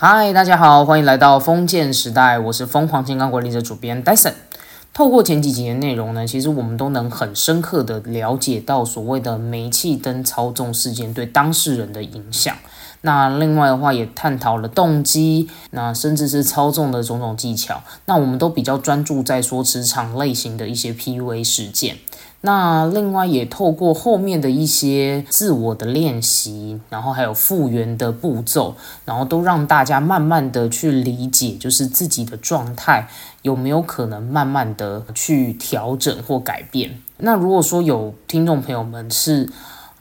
嗨，大家好，欢迎来到封建时代，我是疯狂健康管理者主编 Dyson。透过前几集的内容呢，其实我们都能很深刻的了解到所谓的煤气灯操纵事件对当事人的影响。那另外的话，也探讨了动机，那甚至是操纵的种种技巧。那我们都比较专注在说职场类型的一些 PUA 事件。那另外也透过后面的一些自我的练习，然后还有复原的步骤，然后都让大家慢慢的去理解，就是自己的状态有没有可能慢慢的去调整或改变。那如果说有听众朋友们是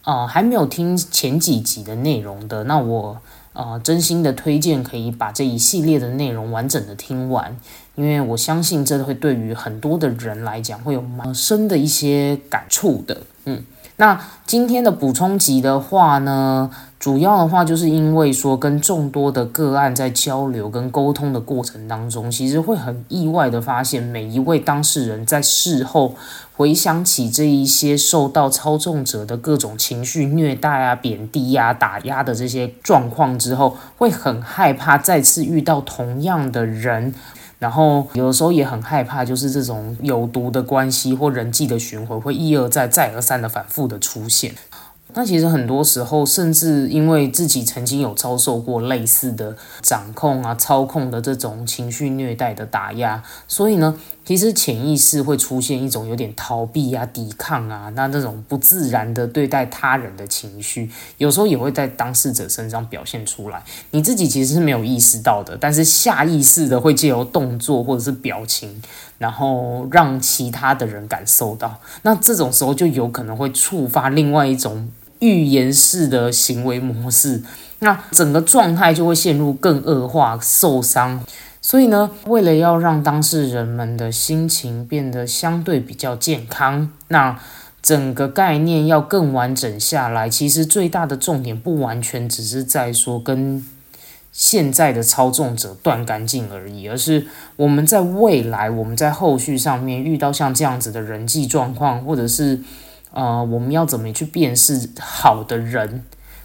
呃还没有听前几集的内容的，那我。呃，真心的推荐可以把这一系列的内容完整的听完，因为我相信这会对于很多的人来讲会有蛮深的一些感触的。嗯，那今天的补充集的话呢？主要的话，就是因为说跟众多的个案在交流跟沟通的过程当中，其实会很意外的发现，每一位当事人在事后回想起这一些受到操纵者的各种情绪虐待啊、贬低啊、打压的这些状况之后，会很害怕再次遇到同样的人，然后有的时候也很害怕，就是这种有毒的关系或人际的循环会一而再、再而三的反复的出现。那其实很多时候，甚至因为自己曾经有遭受过类似的掌控啊、操控的这种情绪虐待的打压，所以呢，其实潜意识会出现一种有点逃避啊、抵抗啊，那这种不自然的对待他人的情绪，有时候也会在当事者身上表现出来。你自己其实是没有意识到的，但是下意识的会借由动作或者是表情，然后让其他的人感受到。那这种时候就有可能会触发另外一种。预言式的行为模式，那整个状态就会陷入更恶化、受伤。所以呢，为了要让当事人们的心情变得相对比较健康，那整个概念要更完整下来，其实最大的重点不完全只是在说跟现在的操纵者断干净而已，而是我们在未来，我们在后续上面遇到像这样子的人际状况，或者是。呃，我们要怎么去辨识好的人，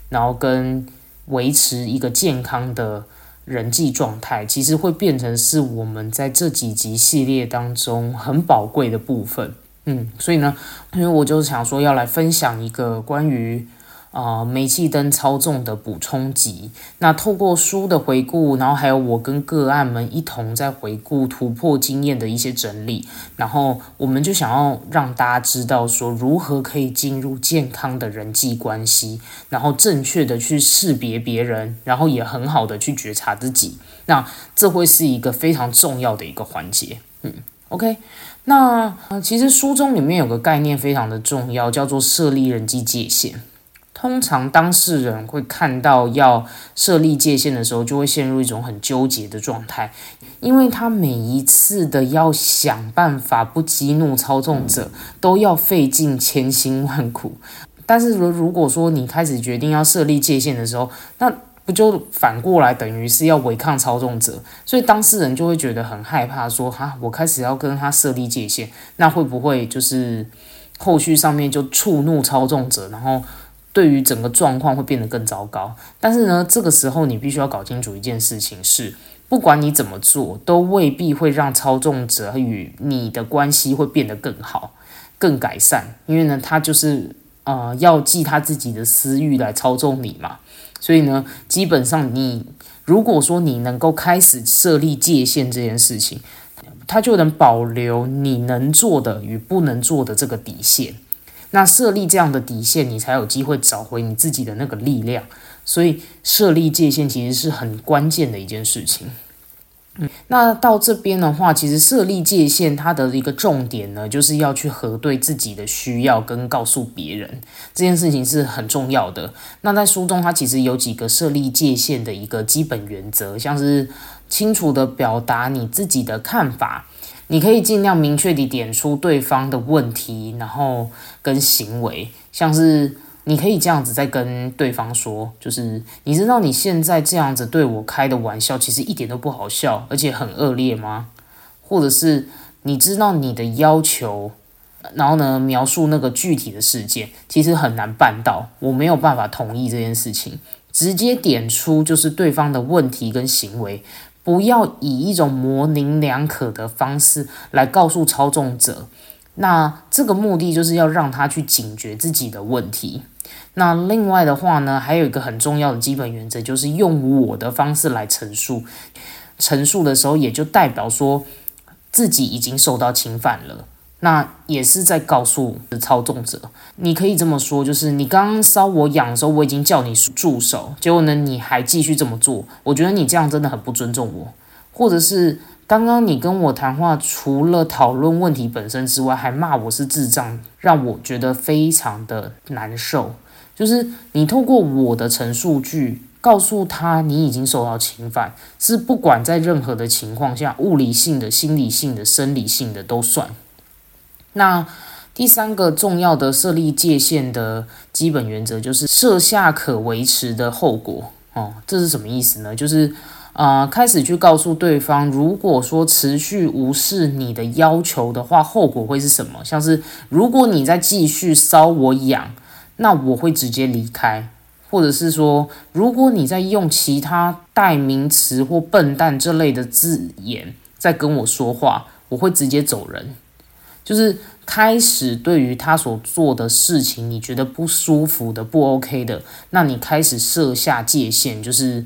然后跟维持一个健康的人际状态，其实会变成是我们在这几集系列当中很宝贵的部分。嗯，所以呢，因为我就想说要来分享一个关于。啊，煤气灯操纵的补充集。那透过书的回顾，然后还有我跟个案们一同在回顾突破经验的一些整理，然后我们就想要让大家知道说，如何可以进入健康的人际关系，然后正确的去识别别人，然后也很好的去觉察自己。那这会是一个非常重要的一个环节。嗯，OK。那其实书中里面有个概念非常的重要，叫做设立人际界限。通常当事人会看到要设立界限的时候，就会陷入一种很纠结的状态，因为他每一次的要想办法不激怒操纵者，都要费尽千辛万苦。但是如如果说你开始决定要设立界限的时候，那不就反过来等于是要违抗操纵者？所以当事人就会觉得很害怕，说哈，我开始要跟他设立界限，那会不会就是后续上面就触怒操纵者，然后？对于整个状况会变得更糟糕，但是呢，这个时候你必须要搞清楚一件事情是，不管你怎么做，都未必会让操纵者与你的关系会变得更好、更改善，因为呢，他就是呃要记他自己的私欲来操纵你嘛，所以呢，基本上你如果说你能够开始设立界限这件事情，他就能保留你能做的与不能做的这个底线。那设立这样的底线，你才有机会找回你自己的那个力量。所以设立界限其实是很关键的一件事情。嗯，那到这边的话，其实设立界限它的一个重点呢，就是要去核对自己的需要跟告诉别人这件事情是很重要的。那在书中，它其实有几个设立界限的一个基本原则，像是清楚的表达你自己的看法。你可以尽量明确地点出对方的问题，然后跟行为，像是你可以这样子在跟对方说，就是你知道你现在这样子对我开的玩笑，其实一点都不好笑，而且很恶劣吗？或者是你知道你的要求，然后呢描述那个具体的事件，其实很难办到，我没有办法同意这件事情。直接点出就是对方的问题跟行为，不要以一种模棱两可的方式来告诉操纵者。那这个目的就是要让他去警觉自己的问题。那另外的话呢，还有一个很重要的基本原则，就是用我的方式来陈述。陈述的时候，也就代表说自己已经受到侵犯了。那也是在告诉操纵者，你可以这么说，就是你刚刚烧我痒的时候，我已经叫你住手，结果呢，你还继续这么做。我觉得你这样真的很不尊重我，或者是。刚刚你跟我谈话，除了讨论问题本身之外，还骂我是智障，让我觉得非常的难受。就是你透过我的陈述句，告诉他你已经受到侵犯，是不管在任何的情况下，物理性的、心理性的、生理性的都算。那第三个重要的设立界限的基本原则，就是设下可维持的后果。哦，这是什么意思呢？就是。啊，开始去告诉对方，如果说持续无视你的要求的话，后果会是什么？像是如果你再继续搔我痒，那我会直接离开；或者是说，如果你在用其他代名词或笨蛋这类的字眼在跟我说话，我会直接走人。就是开始对于他所做的事情，你觉得不舒服的、不 OK 的，那你开始设下界限，就是。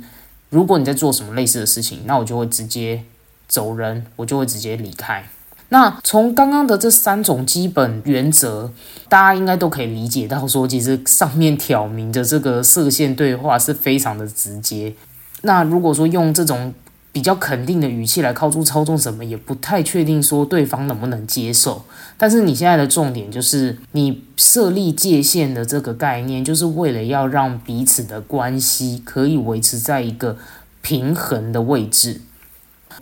如果你在做什么类似的事情，那我就会直接走人，我就会直接离开。那从刚刚的这三种基本原则，大家应该都可以理解到，说其实上面挑明的这个射线对话是非常的直接。那如果说用这种比较肯定的语气来靠住操纵什么，也不太确定说对方能不能接受。但是你现在的重点就是你设立界限的这个概念，就是为了要让彼此的关系可以维持在一个平衡的位置。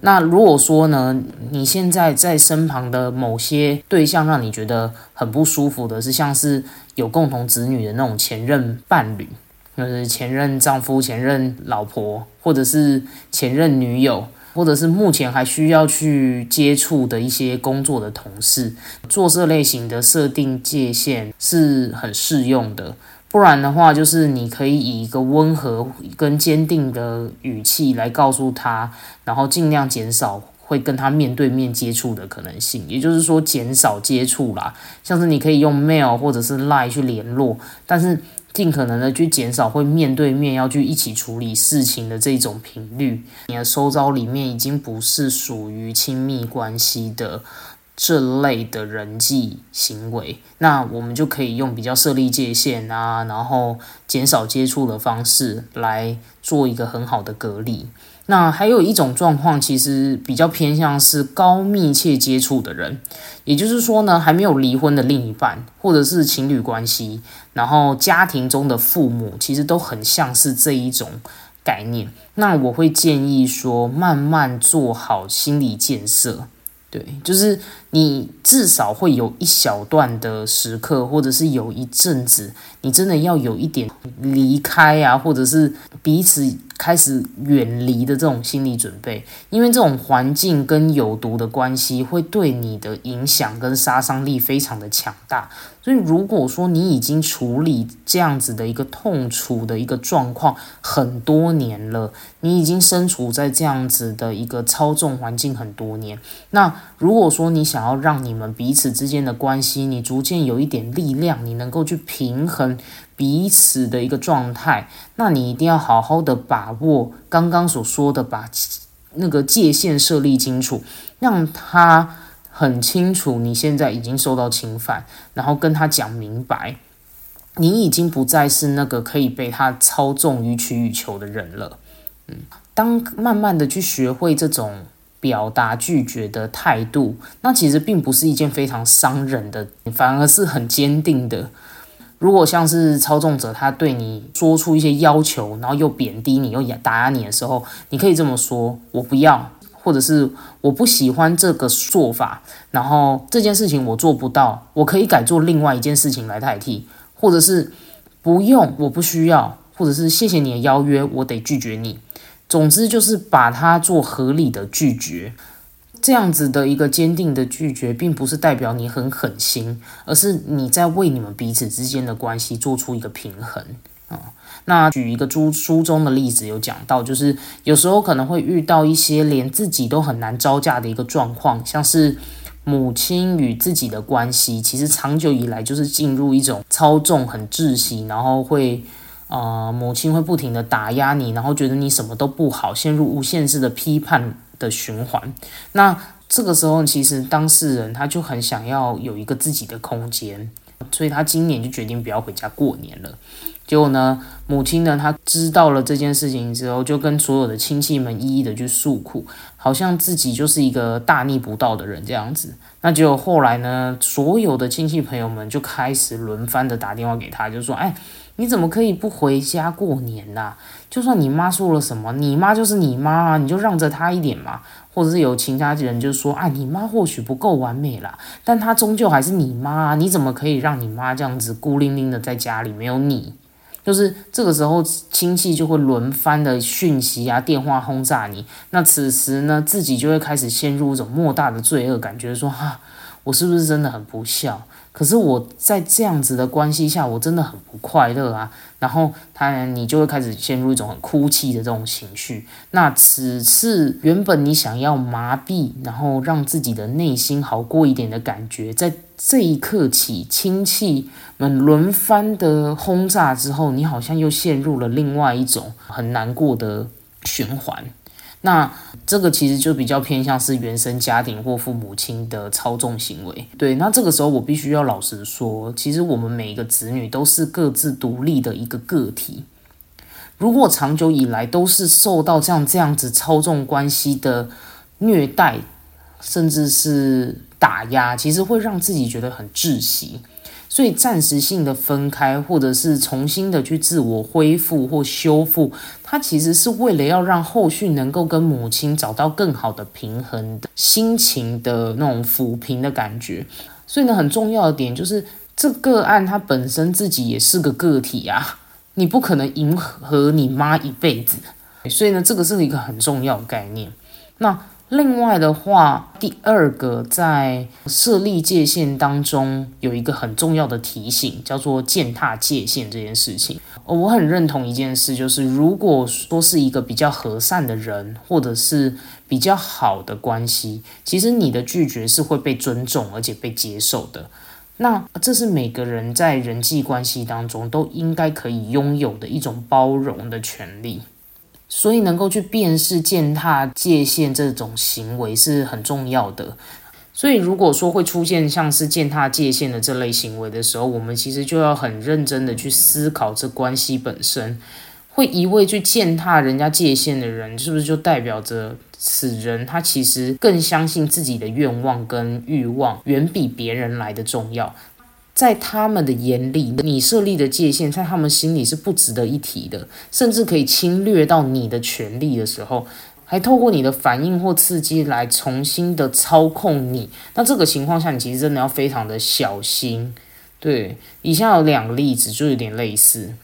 那如果说呢，你现在在身旁的某些对象让你觉得很不舒服的，是像是有共同子女的那种前任伴侣。就是前任丈夫、前任老婆，或者是前任女友，或者是目前还需要去接触的一些工作的同事，做这类型的设定界限是很适用的。不然的话，就是你可以以一个温和跟坚定的语气来告诉他，然后尽量减少会跟他面对面接触的可能性，也就是说减少接触啦。像是你可以用 mail 或者是 line 去联络，但是。尽可能的去减少会面对面要去一起处理事情的这种频率。你的收招里面已经不是属于亲密关系的这类的人际行为，那我们就可以用比较设立界限啊，然后减少接触的方式来做一个很好的隔离。那还有一种状况，其实比较偏向是高密切接触的人，也就是说呢，还没有离婚的另一半，或者是情侣关系，然后家庭中的父母，其实都很像是这一种概念。那我会建议说，慢慢做好心理建设。对，就是你至少会有一小段的时刻，或者是有一阵子，你真的要有一点离开啊，或者是彼此。开始远离的这种心理准备，因为这种环境跟有毒的关系会对你的影响跟杀伤力非常的强大。所以，如果说你已经处理这样子的一个痛楚的一个状况很多年了，你已经身处在这样子的一个操纵环境很多年，那如果说你想要让你们彼此之间的关系，你逐渐有一点力量，你能够去平衡。彼此的一个状态，那你一定要好好的把握刚刚所说的，把那个界限设立清楚，让他很清楚你现在已经受到侵犯，然后跟他讲明白，你已经不再是那个可以被他操纵予取予求的人了。嗯，当慢慢的去学会这种表达拒绝的态度，那其实并不是一件非常伤人的，反而是很坚定的。如果像是操纵者，他对你说出一些要求，然后又贬低你，又打压你的时候，你可以这么说：“我不要，或者是我不喜欢这个做法，然后这件事情我做不到，我可以改做另外一件事情来代替，或者是不用，我不需要，或者是谢谢你的邀约，我得拒绝你。总之就是把它做合理的拒绝。”这样子的一个坚定的拒绝，并不是代表你很狠心，而是你在为你们彼此之间的关系做出一个平衡啊。那举一个书书中的例子，有讲到，就是有时候可能会遇到一些连自己都很难招架的一个状况，像是母亲与自己的关系，其实长久以来就是进入一种操纵、很窒息，然后会呃母亲会不停的打压你，然后觉得你什么都不好，陷入无限制的批判的循环。那这个时候，其实当事人他就很想要有一个自己的空间。所以他今年就决定不要回家过年了。结果呢，母亲呢，她知道了这件事情之后，就跟所有的亲戚们一一的去诉苦，好像自己就是一个大逆不道的人这样子。那结果后来呢，所有的亲戚朋友们就开始轮番的打电话给他，就说：“哎，你怎么可以不回家过年呐？就算你妈说了什么，你妈就是你妈啊，你就让着她一点嘛。”或者是有亲家人就说啊，你妈或许不够完美啦，但她终究还是你妈，你怎么可以让你妈这样子孤零零的在家里没有你？就是这个时候亲戚就会轮番的讯息啊、电话轰炸你，那此时呢，自己就会开始陷入一种莫大的罪恶感，觉说哈，我是不是真的很不孝？可是我在这样子的关系下，我真的很不快乐啊。然后他，你就会开始陷入一种很哭泣的这种情绪。那此次原本你想要麻痹，然后让自己的内心好过一点的感觉，在这一刻起，亲戚们轮番的轰炸之后，你好像又陷入了另外一种很难过的循环。那这个其实就比较偏向是原生家庭或父母亲的操纵行为。对，那这个时候我必须要老实说，其实我们每一个子女都是各自独立的一个个体。如果长久以来都是受到这样这样子操纵关系的虐待，甚至是打压，其实会让自己觉得很窒息。所以暂时性的分开，或者是重新的去自我恢复或修复，它其实是为了要让后续能够跟母亲找到更好的平衡的心情的那种抚平的感觉。所以呢，很重要的点就是这个案它本身自己也是个个体啊，你不可能迎合你妈一辈子。所以呢，这个是一个很重要的概念。那。另外的话，第二个在设立界限当中有一个很重要的提醒，叫做践踏界限这件事情。我很认同一件事，就是如果说是一个比较和善的人，或者是比较好的关系，其实你的拒绝是会被尊重而且被接受的。那这是每个人在人际关系当中都应该可以拥有的一种包容的权利。所以能够去辨识践踏界限这种行为是很重要的。所以如果说会出现像是践踏界限的这类行为的时候，我们其实就要很认真的去思考这关系本身。会一味去践踏人家界限的人，是不是就代表着此人他其实更相信自己的愿望跟欲望远比别人来的重要？在他们的眼里，你设立的界限，在他们心里是不值得一提的，甚至可以侵略到你的权利的时候，还透过你的反应或刺激来重新的操控你。那这个情况下，你其实真的要非常的小心。对，以下有两个例子，就有点类似，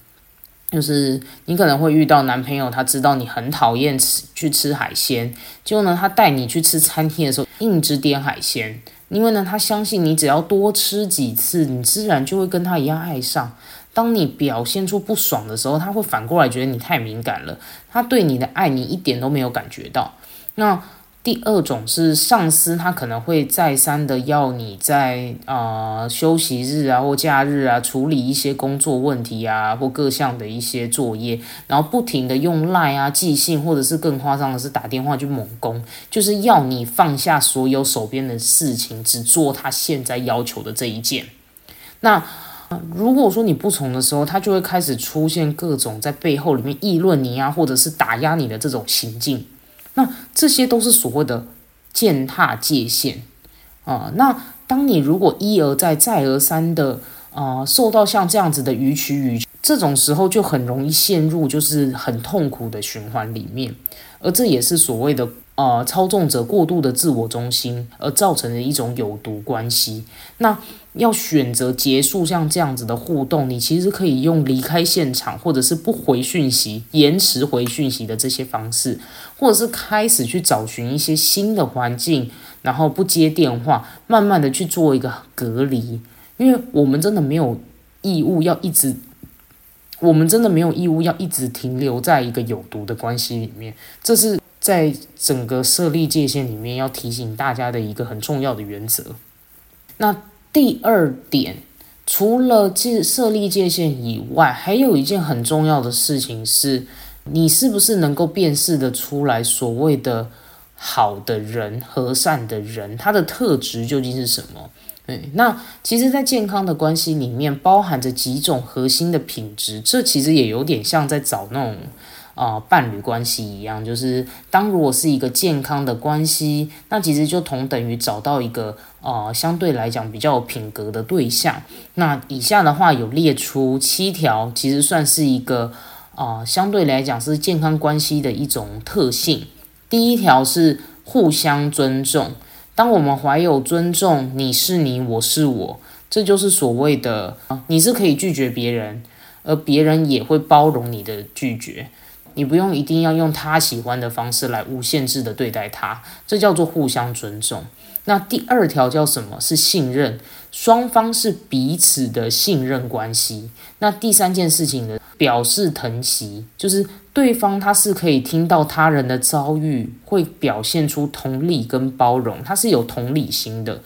就是你可能会遇到男朋友，他知道你很讨厌吃去吃海鲜，结果呢，他带你去吃餐厅的时候，硬直点海鲜。因为呢，他相信你只要多吃几次，你自然就会跟他一样爱上。当你表现出不爽的时候，他会反过来觉得你太敏感了，他对你的爱你一点都没有感觉到。那。第二种是上司，他可能会再三的要你在啊休息日啊或假日啊处理一些工作问题啊或各项的一些作业，然后不停的用赖啊寄信，或者是更夸张的是打电话去猛攻，就是要你放下所有手边的事情，只做他现在要求的这一件。那如果说你不从的时候，他就会开始出现各种在背后里面议论你啊，或者是打压你的这种行径。那这些都是所谓的践踏界限啊。那当你如果一而再、再而三的啊受到像这样子的予取予这种时候，就很容易陷入就是很痛苦的循环里面，而这也是所谓的。呃，操纵者过度的自我中心，而造成的一种有毒关系。那要选择结束像这样子的互动，你其实可以用离开现场，或者是不回讯息、延迟回讯息的这些方式，或者是开始去找寻一些新的环境，然后不接电话，慢慢的去做一个隔离。因为我们真的没有义务要一直我们真的没有义务要一直停留在一个有毒的关系里面，这是在整个设立界限里面要提醒大家的一个很重要的原则。那第二点，除了界设立界限以外，还有一件很重要的事情是，你是不是能够辨识的出来所谓的好的人、和善的人，他的特质究竟是什么？对，那其实，在健康的关系里面，包含着几种核心的品质。这其实也有点像在找那种啊伴侣关系一样，就是当如果是一个健康的关系，那其实就同等于找到一个啊相对来讲比较有品格的对象。那以下的话有列出七条，其实算是一个啊相对来讲是健康关系的一种特性。第一条是互相尊重。当我们怀有尊重，你是你，我是我，这就是所谓的，你是可以拒绝别人，而别人也会包容你的拒绝，你不用一定要用他喜欢的方式来无限制的对待他，这叫做互相尊重。那第二条叫什么？是信任，双方是彼此的信任关系。那第三件事情呢？表示疼惜，就是对方他是可以听到他人的遭遇，会表现出同理跟包容，他是有同理心的。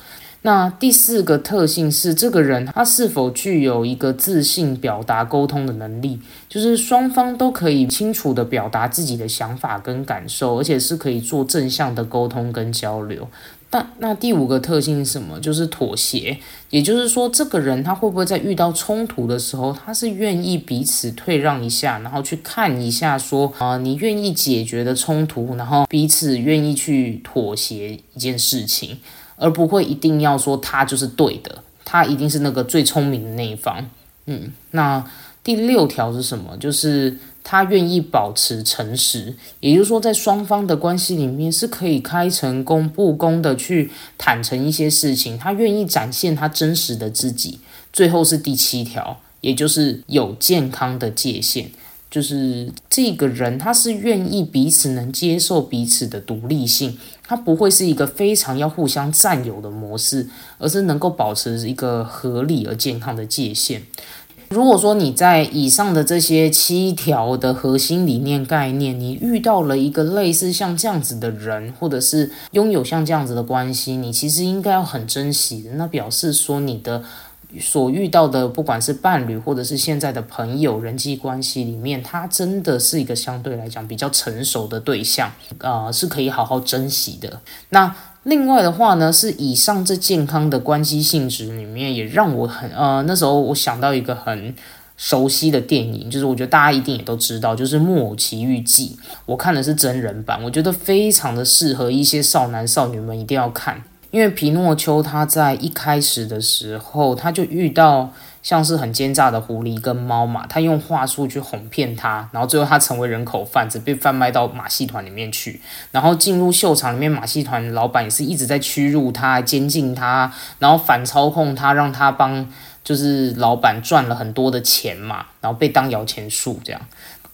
那第四个特性是，这个人他是否具有一个自信表达沟通的能力，就是双方都可以清楚的表达自己的想法跟感受，而且是可以做正向的沟通跟交流。那那第五个特性是什么？就是妥协，也就是说，这个人他会不会在遇到冲突的时候，他是愿意彼此退让一下，然后去看一下，说啊，你愿意解决的冲突，然后彼此愿意去妥协一件事情，而不会一定要说他就是对的，他一定是那个最聪明的那一方。嗯，那第六条是什么？就是。他愿意保持诚实，也就是说，在双方的关系里面是可以开诚公布公的去坦诚一些事情。他愿意展现他真实的自己。最后是第七条，也就是有健康的界限，就是这个人他是愿意彼此能接受彼此的独立性，他不会是一个非常要互相占有的模式，而是能够保持一个合理而健康的界限。如果说你在以上的这些七条的核心理念概念，你遇到了一个类似像这样子的人，或者是拥有像这样子的关系，你其实应该要很珍惜的。那表示说你的所遇到的，不管是伴侣或者是现在的朋友人际关系里面，他真的是一个相对来讲比较成熟的对象，呃，是可以好好珍惜的。那。另外的话呢，是以上这健康的关系性质里面，也让我很呃，那时候我想到一个很熟悉的电影，就是我觉得大家一定也都知道，就是《木偶奇遇记》。我看的是真人版，我觉得非常的适合一些少男少女们一定要看，因为皮诺丘他在一开始的时候他就遇到。像是很奸诈的狐狸跟猫嘛，他用话术去哄骗他，然后最后他成为人口贩子，被贩卖到马戏团里面去，然后进入秀场里面，马戏团老板也是一直在屈辱他、监禁他，然后反操控他，让他帮就是老板赚了很多的钱嘛，然后被当摇钱树这样，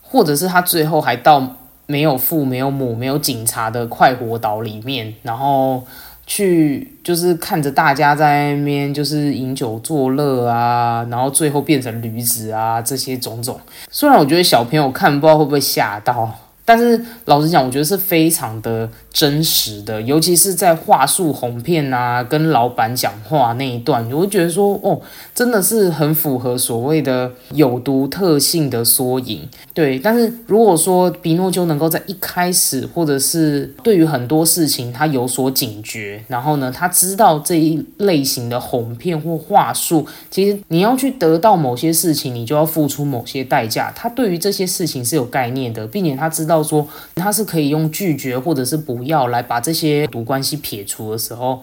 或者是他最后还到没有父、没有母、没有警察的快活岛里面，然后。去就是看着大家在那边就是饮酒作乐啊，然后最后变成驴子啊，这些种种。虽然我觉得小朋友看不知道会不会吓到。但是老实讲，我觉得是非常的真实的，尤其是在话术哄骗啊，跟老板讲话那一段，我会觉得说，哦，真的是很符合所谓的有毒特性的缩影。对，但是如果说比诺丘能够在一开始，或者是对于很多事情他有所警觉，然后呢，他知道这一类型的哄骗或话术，其实你要去得到某些事情，你就要付出某些代价。他对于这些事情是有概念的，并且他知道。说他是可以用拒绝或者是不要来把这些毒关系撇除的时候，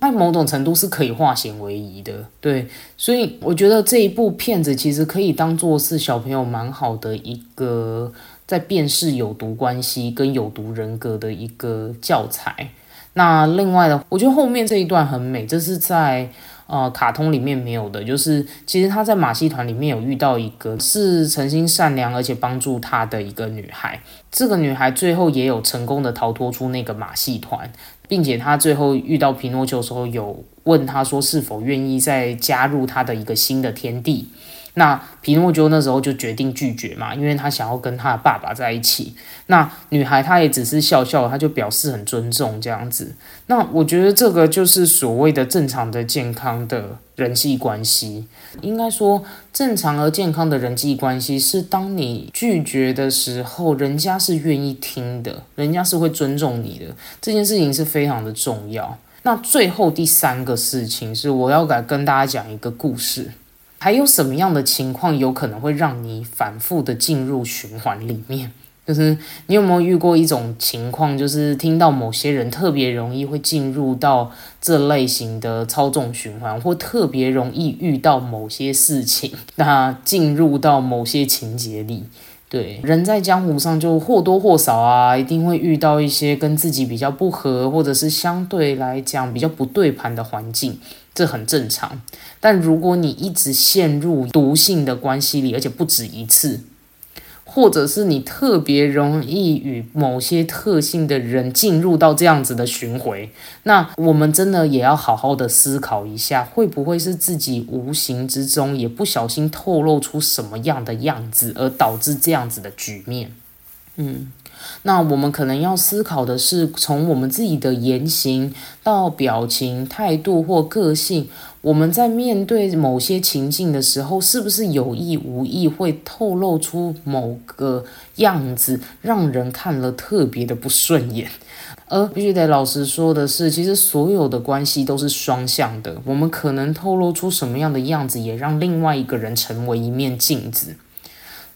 在某种程度是可以化险为夷的。对，所以我觉得这一部片子其实可以当做是小朋友蛮好的一个在辨识有毒关系跟有毒人格的一个教材。那另外的，我觉得后面这一段很美，这是在。呃，卡通里面没有的，就是其实他在马戏团里面有遇到一个是诚心善良而且帮助他的一个女孩，这个女孩最后也有成功的逃脱出那个马戏团，并且他最后遇到皮诺丘的时候，有问他说是否愿意再加入他的一个新的天地。那皮诺丘那时候就决定拒绝嘛，因为他想要跟他的爸爸在一起。那女孩她也只是笑笑，她就表示很尊重这样子。那我觉得这个就是所谓的正常的、健康的人际关系。应该说，正常而健康的人际关系是当你拒绝的时候，人家是愿意听的，人家是会尊重你的。这件事情是非常的重要。那最后第三个事情是，我要来跟大家讲一个故事。还有什么样的情况有可能会让你反复的进入循环里面？就是你有没有遇过一种情况，就是听到某些人特别容易会进入到这类型的操纵循环，或特别容易遇到某些事情，那进入到某些情节里？对，人在江湖上就或多或少啊，一定会遇到一些跟自己比较不合，或者是相对来讲比较不对盘的环境。这很正常，但如果你一直陷入毒性的关系里，而且不止一次，或者是你特别容易与某些特性的人进入到这样子的巡回，那我们真的也要好好的思考一下，会不会是自己无形之中也不小心透露出什么样的样子，而导致这样子的局面？嗯。那我们可能要思考的是，从我们自己的言行到表情、态度或个性，我们在面对某些情境的时候，是不是有意无意会透露出某个样子，让人看了特别的不顺眼？而必须得老实说的是，其实所有的关系都是双向的，我们可能透露出什么样的样子，也让另外一个人成为一面镜子。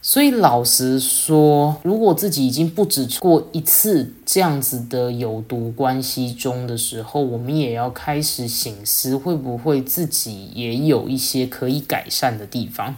所以老实说，如果自己已经不止过一次这样子的有毒关系中的时候，我们也要开始醒思，会不会自己也有一些可以改善的地方。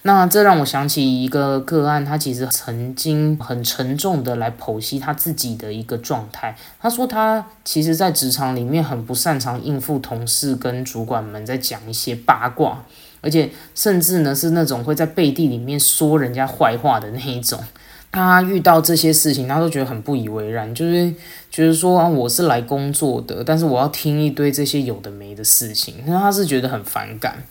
那这让我想起一个个案，他其实曾经很沉重的来剖析他自己的一个状态。他说他其实，在职场里面很不擅长应付同事跟主管们在讲一些八卦。而且甚至呢，是那种会在背地里面说人家坏话的那一种。他遇到这些事情，他都觉得很不以为然，就是觉得说啊，我是来工作的，但是我要听一堆这些有的没的事情，那他是觉得很反感。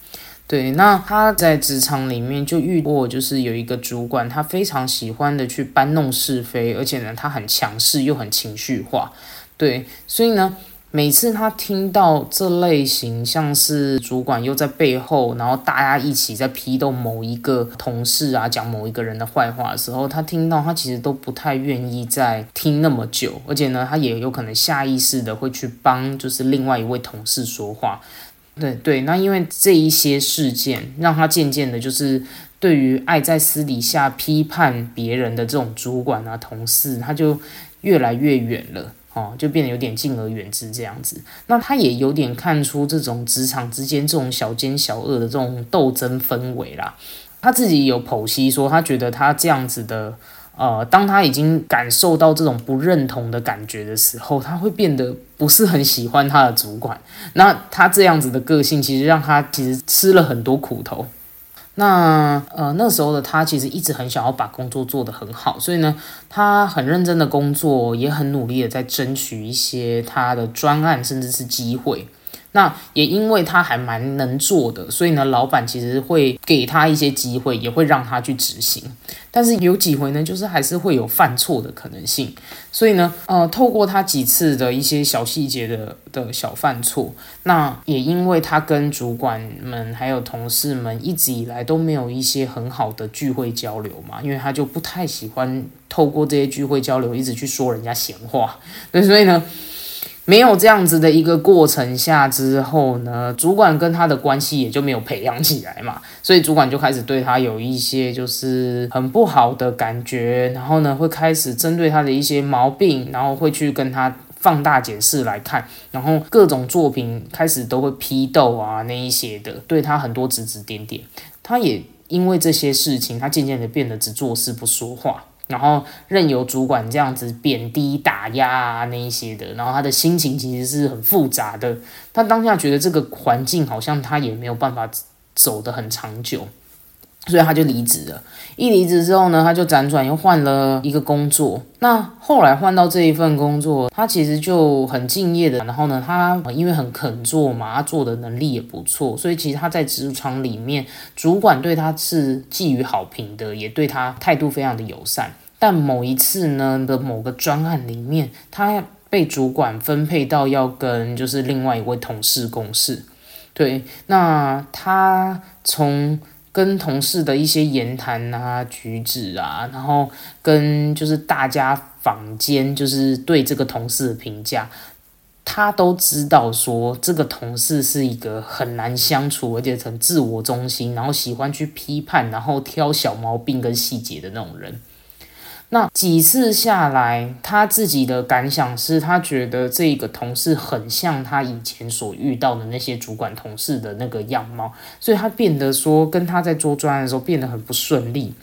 对，那他在职场里面就遇过，就是有一个主管，他非常喜欢的去搬弄是非，而且呢，他很强势又很情绪化。对，所以呢。每次他听到这类型，像是主管又在背后，然后大家一起在批斗某一个同事啊，讲某一个人的坏话的时候，他听到他其实都不太愿意再听那么久，而且呢，他也有可能下意识的会去帮就是另外一位同事说话。对对，那因为这一些事件，让他渐渐的，就是对于爱在私底下批判别人的这种主管啊、同事，他就越来越远了。哦，就变得有点敬而远之这样子。那他也有点看出这种职场之间这种小奸小恶的这种斗争氛围啦。他自己有剖析说，他觉得他这样子的，呃，当他已经感受到这种不认同的感觉的时候，他会变得不是很喜欢他的主管。那他这样子的个性，其实让他其实吃了很多苦头。那呃那时候的他其实一直很想要把工作做得很好，所以呢，他很认真的工作，也很努力的在争取一些他的专案，甚至是机会。那也因为他还蛮能做的，所以呢，老板其实会给他一些机会，也会让他去执行。但是有几回呢，就是还是会有犯错的可能性。所以呢，呃，透过他几次的一些小细节的的小犯错，那也因为他跟主管们还有同事们一直以来都没有一些很好的聚会交流嘛，因为他就不太喜欢透过这些聚会交流一直去说人家闲话。对，所以呢。没有这样子的一个过程下之后呢，主管跟他的关系也就没有培养起来嘛，所以主管就开始对他有一些就是很不好的感觉，然后呢会开始针对他的一些毛病，然后会去跟他放大解释来看，然后各种作品开始都会批斗啊那一些的，对他很多指指点点，他也因为这些事情，他渐渐的变得只做事不说话。然后任由主管这样子贬低、打压啊那一些的，然后他的心情其实是很复杂的。他当下觉得这个环境好像他也没有办法走得很长久，所以他就离职了。一离职之后呢，他就辗转又换了一个工作。那后来换到这一份工作，他其实就很敬业的。然后呢，他因为很肯做嘛，他做的能力也不错，所以其实他在职场里面，主管对他是寄予好评的，也对他态度非常的友善。但某一次呢的某个专案里面，他被主管分配到要跟就是另外一位同事共事。对，那他从跟同事的一些言谈啊、举止啊，然后跟就是大家坊间就是对这个同事的评价，他都知道说这个同事是一个很难相处，而且很自我中心，然后喜欢去批判，然后挑小毛病跟细节的那种人。那几次下来，他自己的感想是他觉得这个同事很像他以前所遇到的那些主管同事的那个样貌，所以他变得说跟他在做专案的时候变得很不顺利，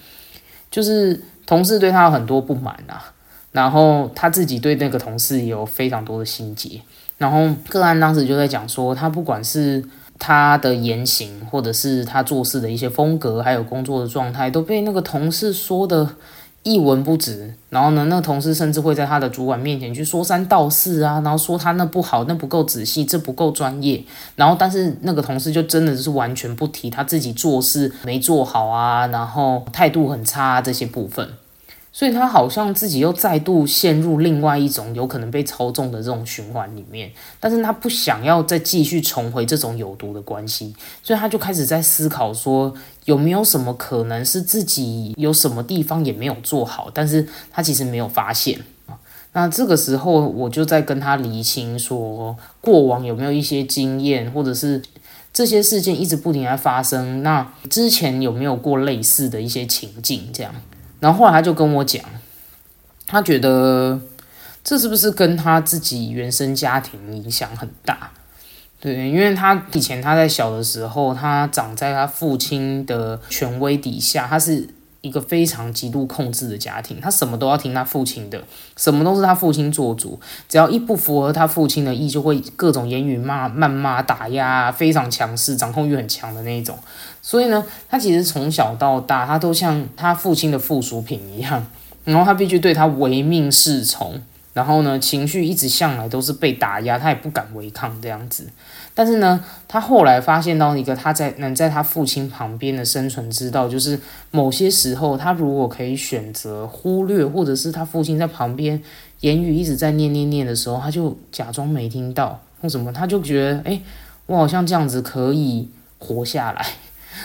就是同事对他有很多不满啊，然后他自己对那个同事也有非常多的心结，然后个案当时就在讲说，他不管是他的言行，或者是他做事的一些风格，还有工作的状态，都被那个同事说的。一文不值，然后呢，那个同事甚至会在他的主管面前去说三道四啊，然后说他那不好，那不够仔细，这不够专业，然后但是那个同事就真的是完全不提他自己做事没做好啊，然后态度很差这些部分。所以他好像自己又再度陷入另外一种有可能被操纵的这种循环里面，但是他不想要再继续重回这种有毒的关系，所以他就开始在思考说有没有什么可能是自己有什么地方也没有做好，但是他其实没有发现那这个时候我就在跟他厘清说，过往有没有一些经验，或者是这些事件一直不停在发生，那之前有没有过类似的一些情境这样？然后后来他就跟我讲，他觉得这是不是跟他自己原生家庭影响很大？对，因为他以前他在小的时候，他长在他父亲的权威底下，他是一个非常极度控制的家庭，他什么都要听他父亲的，什么都是他父亲做主，只要一不符合他父亲的意，就会各种言语骂、谩骂、打压，非常强势，掌控欲很强的那一种。所以呢，他其实从小到大，他都像他父亲的附属品一样，然后他必须对他唯命是从，然后呢，情绪一直向来都是被打压，他也不敢违抗这样子。但是呢，他后来发现到一个他在能在他父亲旁边的生存之道，就是某些时候，他如果可以选择忽略，或者是他父亲在旁边言语一直在念念念的时候，他就假装没听到或什么，他就觉得，哎，我好像这样子可以活下来。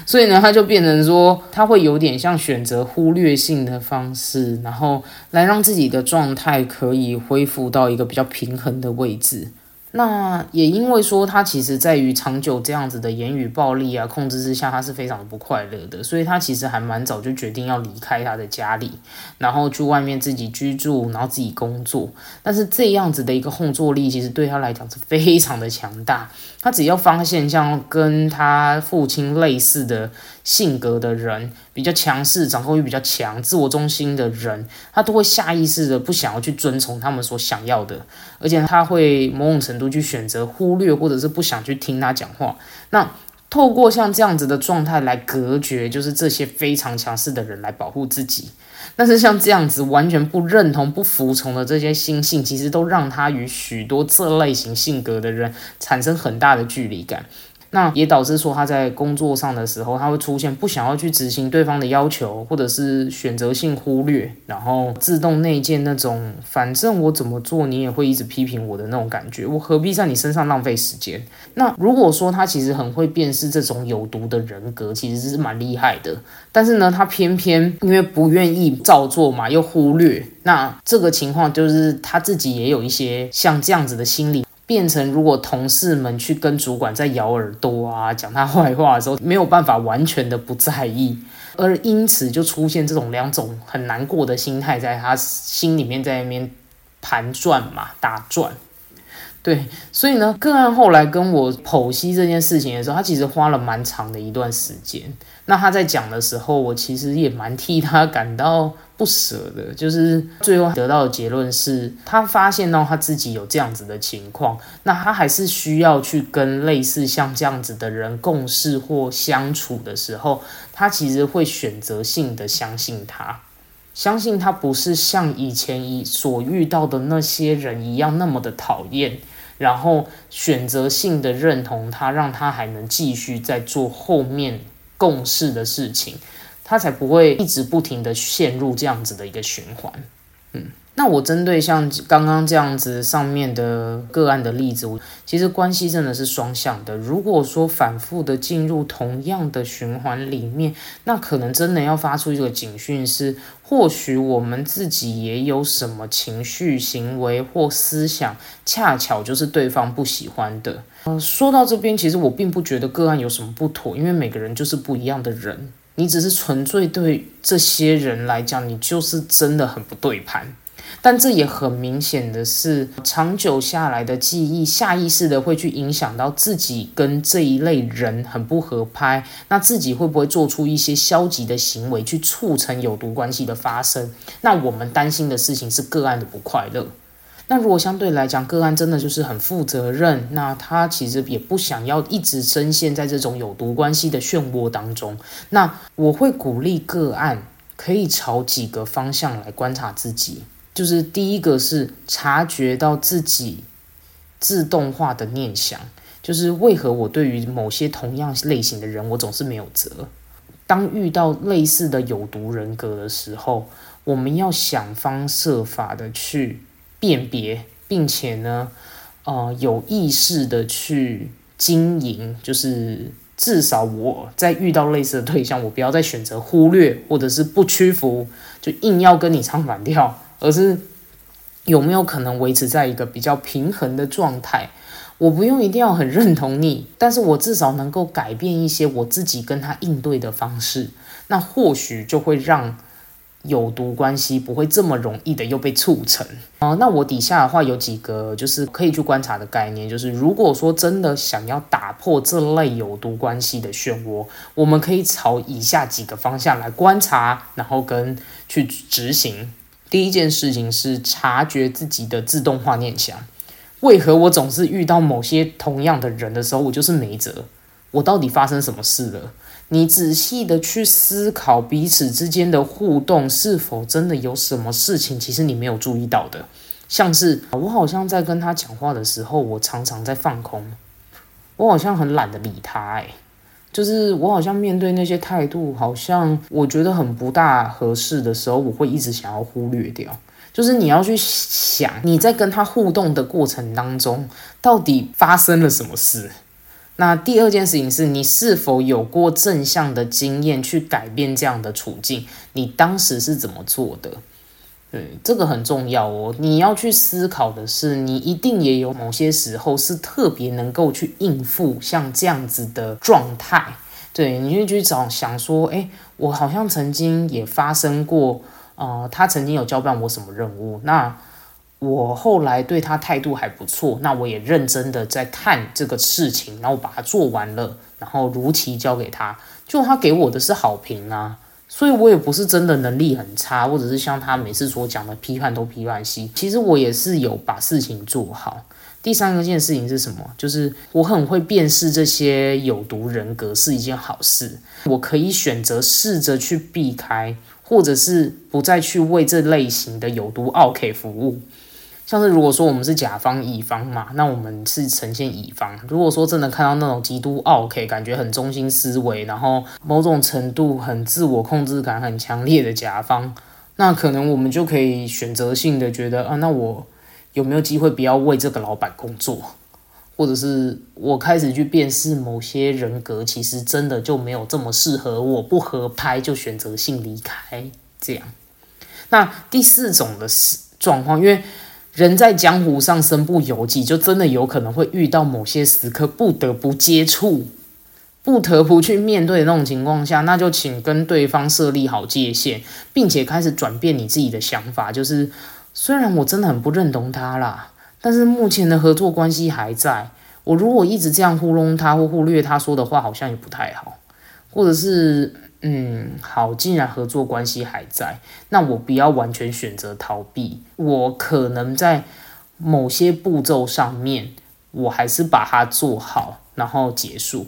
所以呢，他就变成说，他会有点像选择忽略性的方式，然后来让自己的状态可以恢复到一个比较平衡的位置。那也因为说他其实在于长久这样子的言语暴力啊控制之下，他是非常的不快乐的，所以他其实还蛮早就决定要离开他的家里，然后去外面自己居住，然后自己工作。但是这样子的一个后坐力，其实对他来讲是非常的强大。他只要发现像跟他父亲类似的性格的人，比较强势、掌控欲比较强、自我中心的人，他都会下意识的不想要去遵从他们所想要的，而且他会某种程度去选择忽略，或者是不想去听他讲话。那透过像这样子的状态来隔绝，就是这些非常强势的人来保护自己。但是像这样子完全不认同、不服从的这些心性，其实都让他与许多这类型性格的人产生很大的距离感。那也导致说他在工作上的时候，他会出现不想要去执行对方的要求，或者是选择性忽略，然后自动内建那种反正我怎么做你也会一直批评我的那种感觉，我何必在你身上浪费时间？那如果说他其实很会辨识这种有毒的人格，其实是蛮厉害的。但是呢，他偏偏因为不愿意照做嘛，又忽略，那这个情况就是他自己也有一些像这样子的心理。变成如果同事们去跟主管在咬耳朵啊，讲他坏话的时候，没有办法完全的不在意，而因此就出现这种两种很难过的心态在他心里面在那边盘转嘛打转。对，所以呢，个案后来跟我剖析这件事情的时候，他其实花了蛮长的一段时间。那他在讲的时候，我其实也蛮替他感到不舍的。就是最后得到的结论是，他发现到他自己有这样子的情况，那他还是需要去跟类似像这样子的人共事或相处的时候，他其实会选择性的相信他。相信他不是像以前以所遇到的那些人一样那么的讨厌，然后选择性的认同他，让他还能继续在做后面共事的事情，他才不会一直不停的陷入这样子的一个循环。嗯。那我针对像刚刚这样子上面的个案的例子，我其实关系真的是双向的。如果说反复的进入同样的循环里面，那可能真的要发出一个警讯，是或许我们自己也有什么情绪、行为或思想，恰巧就是对方不喜欢的。嗯，说到这边，其实我并不觉得个案有什么不妥，因为每个人就是不一样的人，你只是纯粹对这些人来讲，你就是真的很不对盘。但这也很明显的是，长久下来的记忆，下意识的会去影响到自己跟这一类人很不合拍，那自己会不会做出一些消极的行为，去促成有毒关系的发生？那我们担心的事情是个案的不快乐。那如果相对来讲，个案真的就是很负责任，那他其实也不想要一直深陷在这种有毒关系的漩涡当中。那我会鼓励个案可以朝几个方向来观察自己。就是第一个是察觉到自己自动化的念想，就是为何我对于某些同样类型的人，我总是没有辙。当遇到类似的有毒人格的时候，我们要想方设法的去辨别，并且呢，呃，有意识的去经营。就是至少我在遇到类似的对象，我不要再选择忽略或者是不屈服，就硬要跟你唱反调。而是有没有可能维持在一个比较平衡的状态？我不用一定要很认同你，但是我至少能够改变一些我自己跟他应对的方式，那或许就会让有毒关系不会这么容易的又被促成啊。那我底下的话有几个就是可以去观察的概念，就是如果说真的想要打破这类有毒关系的漩涡，我们可以朝以下几个方向来观察，然后跟去执行。第一件事情是察觉自己的自动化念想，为何我总是遇到某些同样的人的时候，我就是没辙？我到底发生什么事了？你仔细的去思考彼此之间的互动，是否真的有什么事情，其实你没有注意到的？像是我好像在跟他讲话的时候，我常常在放空，我好像很懒得理他，哎。就是我好像面对那些态度，好像我觉得很不大合适的时候，我会一直想要忽略掉。就是你要去想，你在跟他互动的过程当中，到底发生了什么事？那第二件事情是你是否有过正向的经验去改变这样的处境？你当时是怎么做的？这个很重要哦。你要去思考的是，你一定也有某些时候是特别能够去应付像这样子的状态。对，你就去找想说，哎，我好像曾经也发生过，呃，他曾经有交办我什么任务，那我后来对他态度还不错，那我也认真的在看这个事情，然后把它做完了，然后如期交给他，就他给我的是好评啊。所以我也不是真的能力很差，或者是像他每次所讲的批判都批判系。其实我也是有把事情做好。第三个件事情是什么？就是我很会辨识这些有毒人格是一件好事。我可以选择试着去避开，或者是不再去为这类型的有毒奥 K 服务。像是如果说我们是甲方乙方嘛，那我们是呈现乙方。如果说真的看到那种极度 OK，感觉很中心思维，然后某种程度很自我控制感很强烈的甲方，那可能我们就可以选择性的觉得啊，那我有没有机会不要为这个老板工作，或者是我开始去辨识某些人格，其实真的就没有这么适合我，不合拍就选择性离开这样。那第四种的是状况，因为。人在江湖上身不由己，就真的有可能会遇到某些时刻不得不接触、不得不去面对的那种情况下，那就请跟对方设立好界限，并且开始转变你自己的想法。就是虽然我真的很不认同他啦，但是目前的合作关系还在。我如果一直这样糊弄他或忽略他说的话，好像也不太好。或者是，嗯，好，既然合作关系还在，那我不要完全选择逃避。我可能在某些步骤上面，我还是把它做好，然后结束。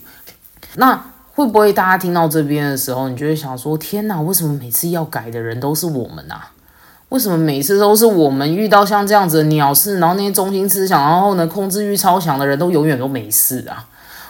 那会不会大家听到这边的时候，你就会想说：天哪，为什么每次要改的人都是我们啊？为什么每次都是我们遇到像这样子的鸟事，然后那些中心思想，然后呢控制欲超强的人都永远都没事啊？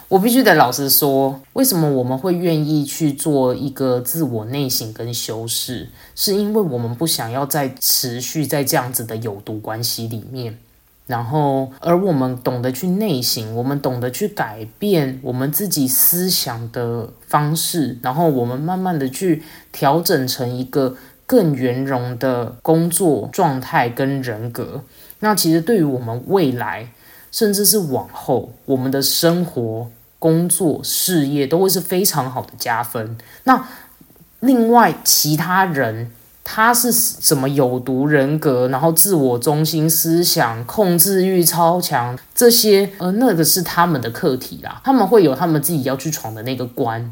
我必须得老实说，为什么我们会愿意去做一个自我内省跟修饰，是因为我们不想要再持续在这样子的有毒关系里面。然后，而我们懂得去内省，我们懂得去改变我们自己思想的方式，然后我们慢慢的去调整成一个。更圆融的工作状态跟人格，那其实对于我们未来，甚至是往后，我们的生活、工作、事业都会是非常好的加分。那另外其他人，他是什么有毒人格，然后自我中心思想、控制欲超强，这些呃，那个是他们的课题啦，他们会有他们自己要去闯的那个关。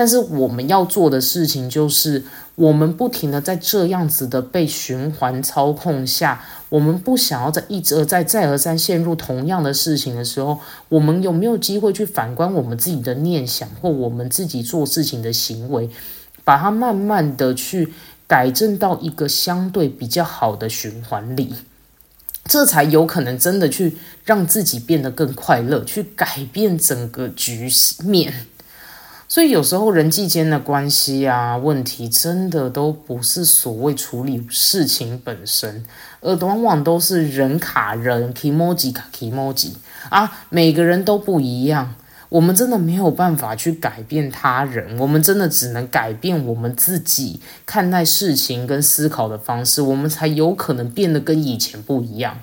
但是我们要做的事情就是，我们不停的在这样子的被循环操控下，我们不想要在一而再、再而三陷入同样的事情的时候，我们有没有机会去反观我们自己的念想或我们自己做事情的行为，把它慢慢的去改正到一个相对比较好的循环里，这才有可能真的去让自己变得更快乐，去改变整个局面。所以有时候人际间的关系啊问题，真的都不是所谓处理事情本身，而往往都是人卡人 kemoji 卡 kemoji 啊，每个人都不一样，我们真的没有办法去改变他人，我们真的只能改变我们自己看待事情跟思考的方式，我们才有可能变得跟以前不一样。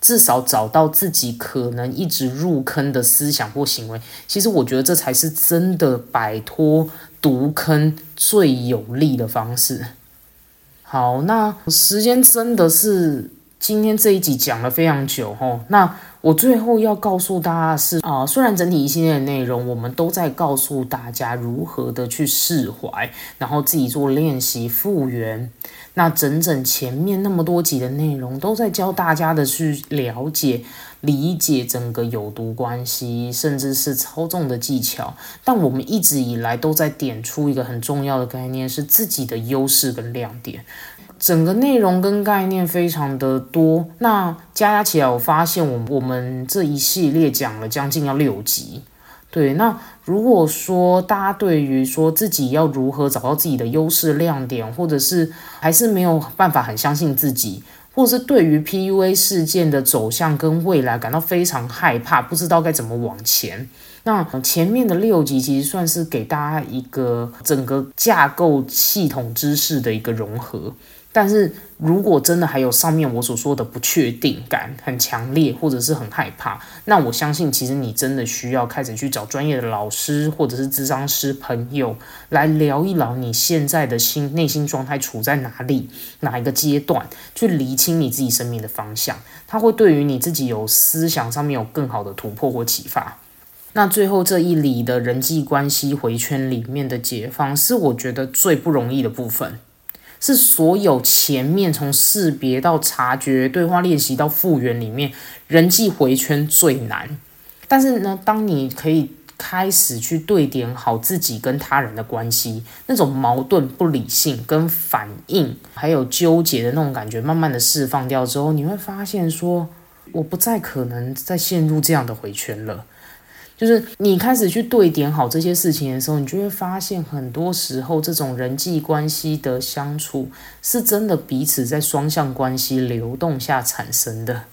至少找到自己可能一直入坑的思想或行为，其实我觉得这才是真的摆脱毒坑最有利的方式。好，那时间真的是今天这一集讲了非常久吼，那我最后要告诉大家的是啊，虽然整体一系列的内容我们都在告诉大家如何的去释怀，然后自己做练习复原。那整整前面那么多集的内容，都在教大家的去了解、理解整个有毒关系，甚至是操纵的技巧。但我们一直以来都在点出一个很重要的概念，是自己的优势跟亮点。整个内容跟概念非常的多，那加加起来，我发现我我们这一系列讲了将近要六集。对，那如果说大家对于说自己要如何找到自己的优势亮点，或者是还是没有办法很相信自己，或者是对于 PUA 事件的走向跟未来感到非常害怕，不知道该怎么往前，那前面的六集其实算是给大家一个整个架构系统知识的一个融合。但是如果真的还有上面我所说的不确定感很强烈，或者是很害怕，那我相信其实你真的需要开始去找专业的老师或者是智商师朋友来聊一聊你现在的心内心状态处在哪里，哪一个阶段，去厘清你自己生命的方向，它会对于你自己有思想上面有更好的突破或启发。那最后这一里的人际关系回圈里面的解放，是我觉得最不容易的部分。是所有前面从识别到察觉、对话练习到复原里面，人际回圈最难。但是呢，当你可以开始去对点好自己跟他人的关系，那种矛盾、不理性跟反应，还有纠结的那种感觉，慢慢的释放掉之后，你会发现说，我不再可能再陷入这样的回圈了。就是你开始去对点好这些事情的时候，你就会发现，很多时候这种人际关系的相处，是真的彼此在双向关系流动下产生的。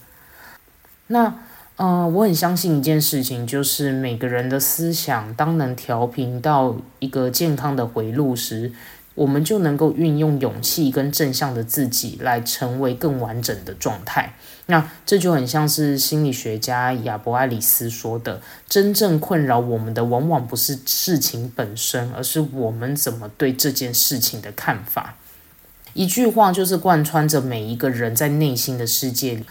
那，呃，我很相信一件事情，就是每个人的思想，当能调频到一个健康的回路时。我们就能够运用勇气跟正向的自己来成为更完整的状态。那这就很像是心理学家亚伯爱里斯说的：真正困扰我们的，往往不是事情本身，而是我们怎么对这件事情的看法。一句话就是贯穿着每一个人在内心的世界里。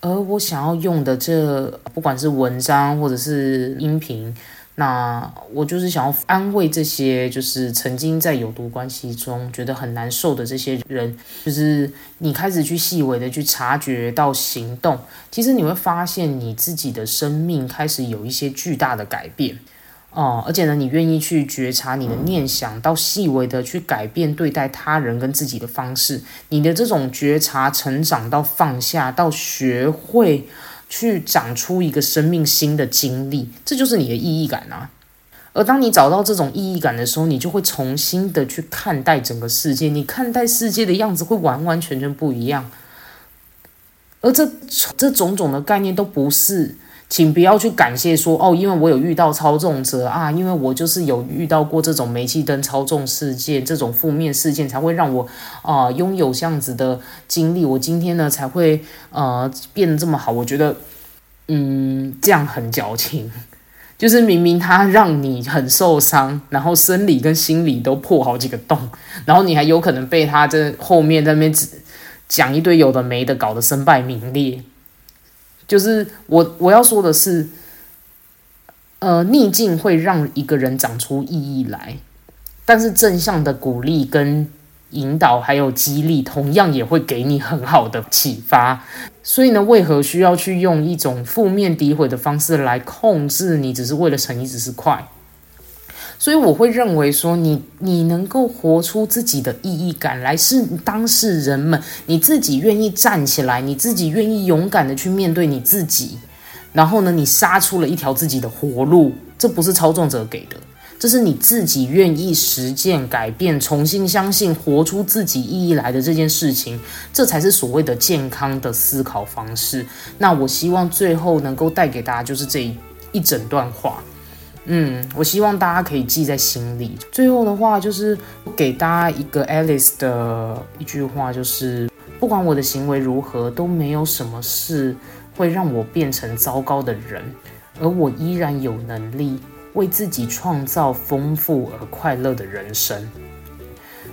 而我想要用的这不管是文章或者是音频。那我就是想要安慰这些，就是曾经在有毒关系中觉得很难受的这些人，就是你开始去细微的去察觉到行动，其实你会发现你自己的生命开始有一些巨大的改变哦，而且呢，你愿意去觉察你的念想，到细微的去改变对待他人跟自己的方式，你的这种觉察成长到放下，到学会。去长出一个生命新的经历，这就是你的意义感啊！而当你找到这种意义感的时候，你就会重新的去看待整个世界，你看待世界的样子会完完全全不一样。而这这种种的概念都不是。请不要去感谢说哦，因为我有遇到操纵者啊，因为我就是有遇到过这种煤气灯操纵事件，这种负面事件才会让我啊拥有这样子的经历，我今天呢才会呃变得这么好。我觉得，嗯，这样很矫情，就是明明他让你很受伤，然后生理跟心理都破好几个洞，然后你还有可能被他这后面在那边讲一堆有的没的，搞得身败名裂。就是我我要说的是，呃，逆境会让一个人长出意义来，但是正向的鼓励跟引导还有激励，同样也会给你很好的启发。所以呢，为何需要去用一种负面诋毁的方式来控制你？只是为了成一只是快。所以我会认为说，你你能够活出自己的意义感来，是当事人们你自己愿意站起来，你自己愿意勇敢的去面对你自己，然后呢，你杀出了一条自己的活路，这不是操纵者给的，这是你自己愿意实践、改变、重新相信、活出自己意义来的这件事情，这才是所谓的健康的思考方式。那我希望最后能够带给大家就是这一一整段话。嗯，我希望大家可以记在心里。最后的话就是给大家一个 Alice 的一句话，就是不管我的行为如何，都没有什么事会让我变成糟糕的人，而我依然有能力为自己创造丰富而快乐的人生。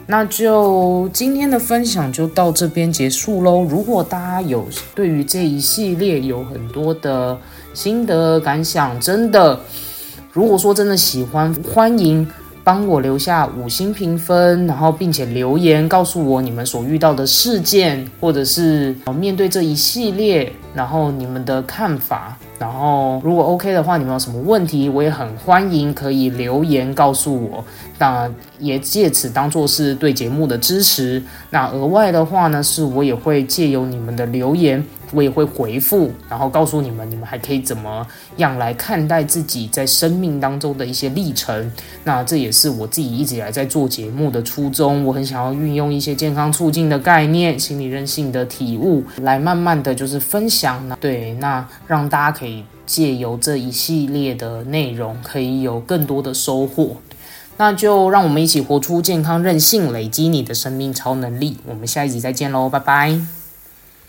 那就今天的分享就到这边结束喽。如果大家有对于这一系列有很多的心得感想，真的。如果说真的喜欢，欢迎帮我留下五星评分，然后并且留言告诉我你们所遇到的事件，或者是面对这一系列，然后你们的看法。然后如果 OK 的话，你们有什么问题，我也很欢迎可以留言告诉我。那也借此当做是对节目的支持。那额外的话呢，是我也会借由你们的留言。我也会回复，然后告诉你们，你们还可以怎么样来看待自己在生命当中的一些历程。那这也是我自己一直以来在做节目的初衷。我很想要运用一些健康促进的概念、心理韧性的体悟，来慢慢的就是分享。对，那让大家可以借由这一系列的内容，可以有更多的收获。那就让我们一起活出健康韧性，累积你的生命超能力。我们下一集再见喽，拜拜。